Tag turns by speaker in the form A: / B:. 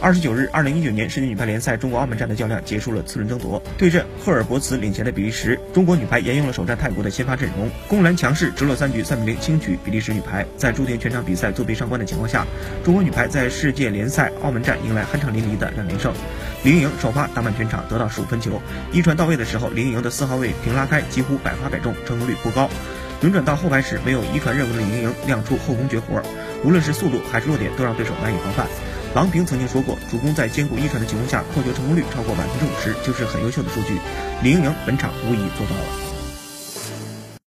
A: 二十九日，二零一九年世界女排联赛中国澳门站的较量结束了次轮争夺，对阵赫尔伯茨领衔的比利时，中国女排沿用了首战泰国的先发阵容，攻拦强势，直落三局三比零轻取比利时女排。在朱婷全场比赛作弊上观的情况下，中国女排在世界联赛澳门站迎来酣畅淋漓的两连胜。林颖首发打满全场，得到十五分球，一传到位的时候，林颖的四号位平拉开，几乎百发百中，成功率颇高。轮转到后排时，没有一传任务的林莹亮出后攻绝活，无论是速度还是落点，都让对手难以防范。郎平曾经说过，主攻在兼顾一传的情况下，扣球成功率超过百分之五十，就是很优秀的数据。李盈莹本场无疑做到了。